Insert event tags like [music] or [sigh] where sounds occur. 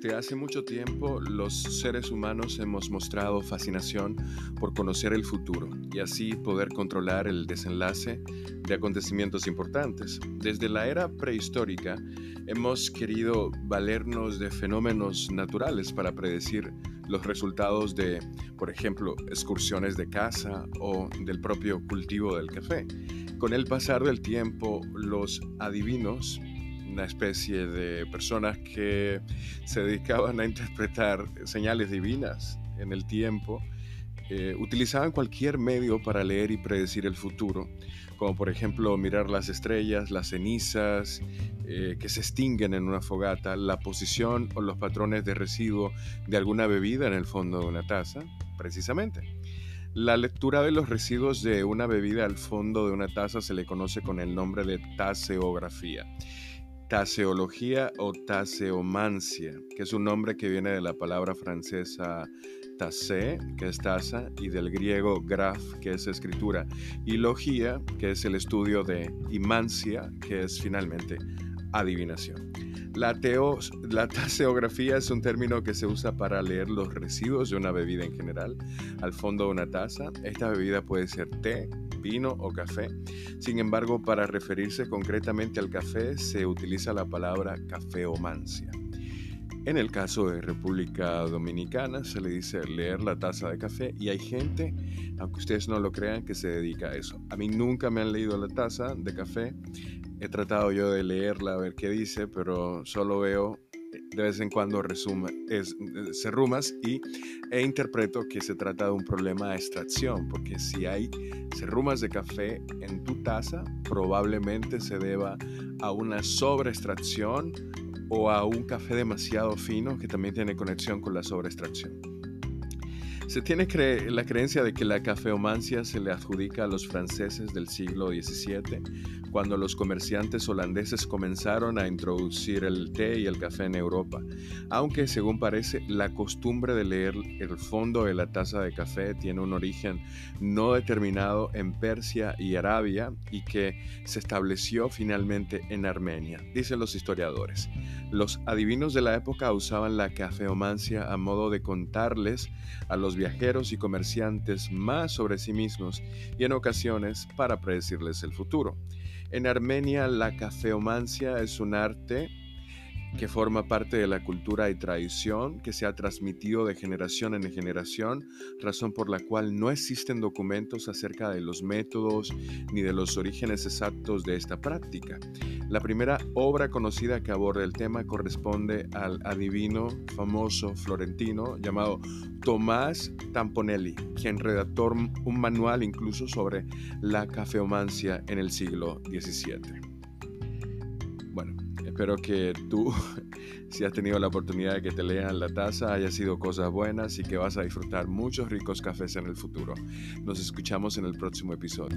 Desde hace mucho tiempo los seres humanos hemos mostrado fascinación por conocer el futuro y así poder controlar el desenlace de acontecimientos importantes. Desde la era prehistórica hemos querido valernos de fenómenos naturales para predecir los resultados de, por ejemplo, excursiones de caza o del propio cultivo del café. Con el pasar del tiempo, los adivinos una especie de personas que se dedicaban a interpretar señales divinas en el tiempo, eh, utilizaban cualquier medio para leer y predecir el futuro, como por ejemplo mirar las estrellas, las cenizas eh, que se extinguen en una fogata, la posición o los patrones de residuo de alguna bebida en el fondo de una taza, precisamente. La lectura de los residuos de una bebida al fondo de una taza se le conoce con el nombre de taseografía taseología o taseomancia, que es un nombre que viene de la palabra francesa tase, que es taza, y del griego graf, que es escritura, y logía, que es el estudio de imancia, que es finalmente adivinación. La, la taseografía es un término que se usa para leer los residuos de una bebida en general al fondo de una taza. Esta bebida puede ser té, vino o café. Sin embargo, para referirse concretamente al café se utiliza la palabra cafeomancia. En el caso de República Dominicana se le dice leer la taza de café y hay gente, aunque ustedes no lo crean, que se dedica a eso. A mí nunca me han leído la taza de café. He tratado yo de leerla a ver qué dice, pero solo veo de vez en cuando resume, es, serrumas y, e interpreto que se trata de un problema de extracción, porque si hay serrumas de café en tu taza, probablemente se deba a una sobreextracción o a un café demasiado fino que también tiene conexión con la sobreextracción. Se tiene la creencia de que la cafeomancia se le adjudica a los franceses del siglo XVII, cuando los comerciantes holandeses comenzaron a introducir el té y el café en Europa, aunque según parece la costumbre de leer el fondo de la taza de café tiene un origen no determinado en Persia y Arabia y que se estableció finalmente en Armenia, dicen los historiadores. Los adivinos de la época usaban la cafeomancia a modo de contarles a los viajeros y comerciantes más sobre sí mismos y en ocasiones para predecirles el futuro. En Armenia la cafeomancia es un arte que forma parte de la cultura y tradición que se ha transmitido de generación en generación, razón por la cual no existen documentos acerca de los métodos ni de los orígenes exactos de esta práctica. La primera obra conocida que aborda el tema corresponde al adivino famoso florentino llamado Tomás Tamponelli, quien redactó un manual incluso sobre la cafeomancia en el siglo XVII. Bueno, Espero que tú, [laughs] si has tenido la oportunidad de que te lean la taza, haya sido cosas buenas y que vas a disfrutar muchos ricos cafés en el futuro. Nos escuchamos en el próximo episodio.